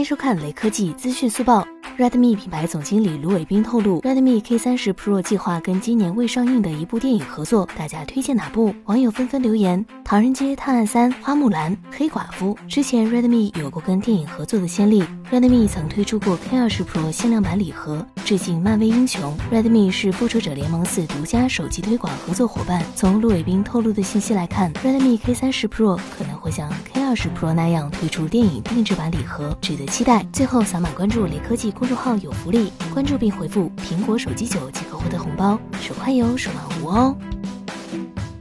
迎收看雷科技资讯速报。Redmi 品牌总经理卢伟斌透露，Redmi K30 Pro 计划跟今年未上映的一部电影合作，大家推荐哪部？网友纷纷留言：《唐人街探案三》、《花木兰》、《黑寡妇》。之前 Redmi 有过跟电影合作的先例，Redmi 曾推出过 K20 Pro 限量版礼盒，致敬漫威英雄。Redmi 是复仇者联盟四独家手机推广合作伙伴。从卢伟斌透露的信息来看，Redmi K30 Pro 可能像 K 二十 Pro 那样推出电影定制版礼盒，值得期待。最后扫码关注雷科技公。众号有福利，关注并回复“苹果手机九”即可获得红包，手快有，手慢无哦。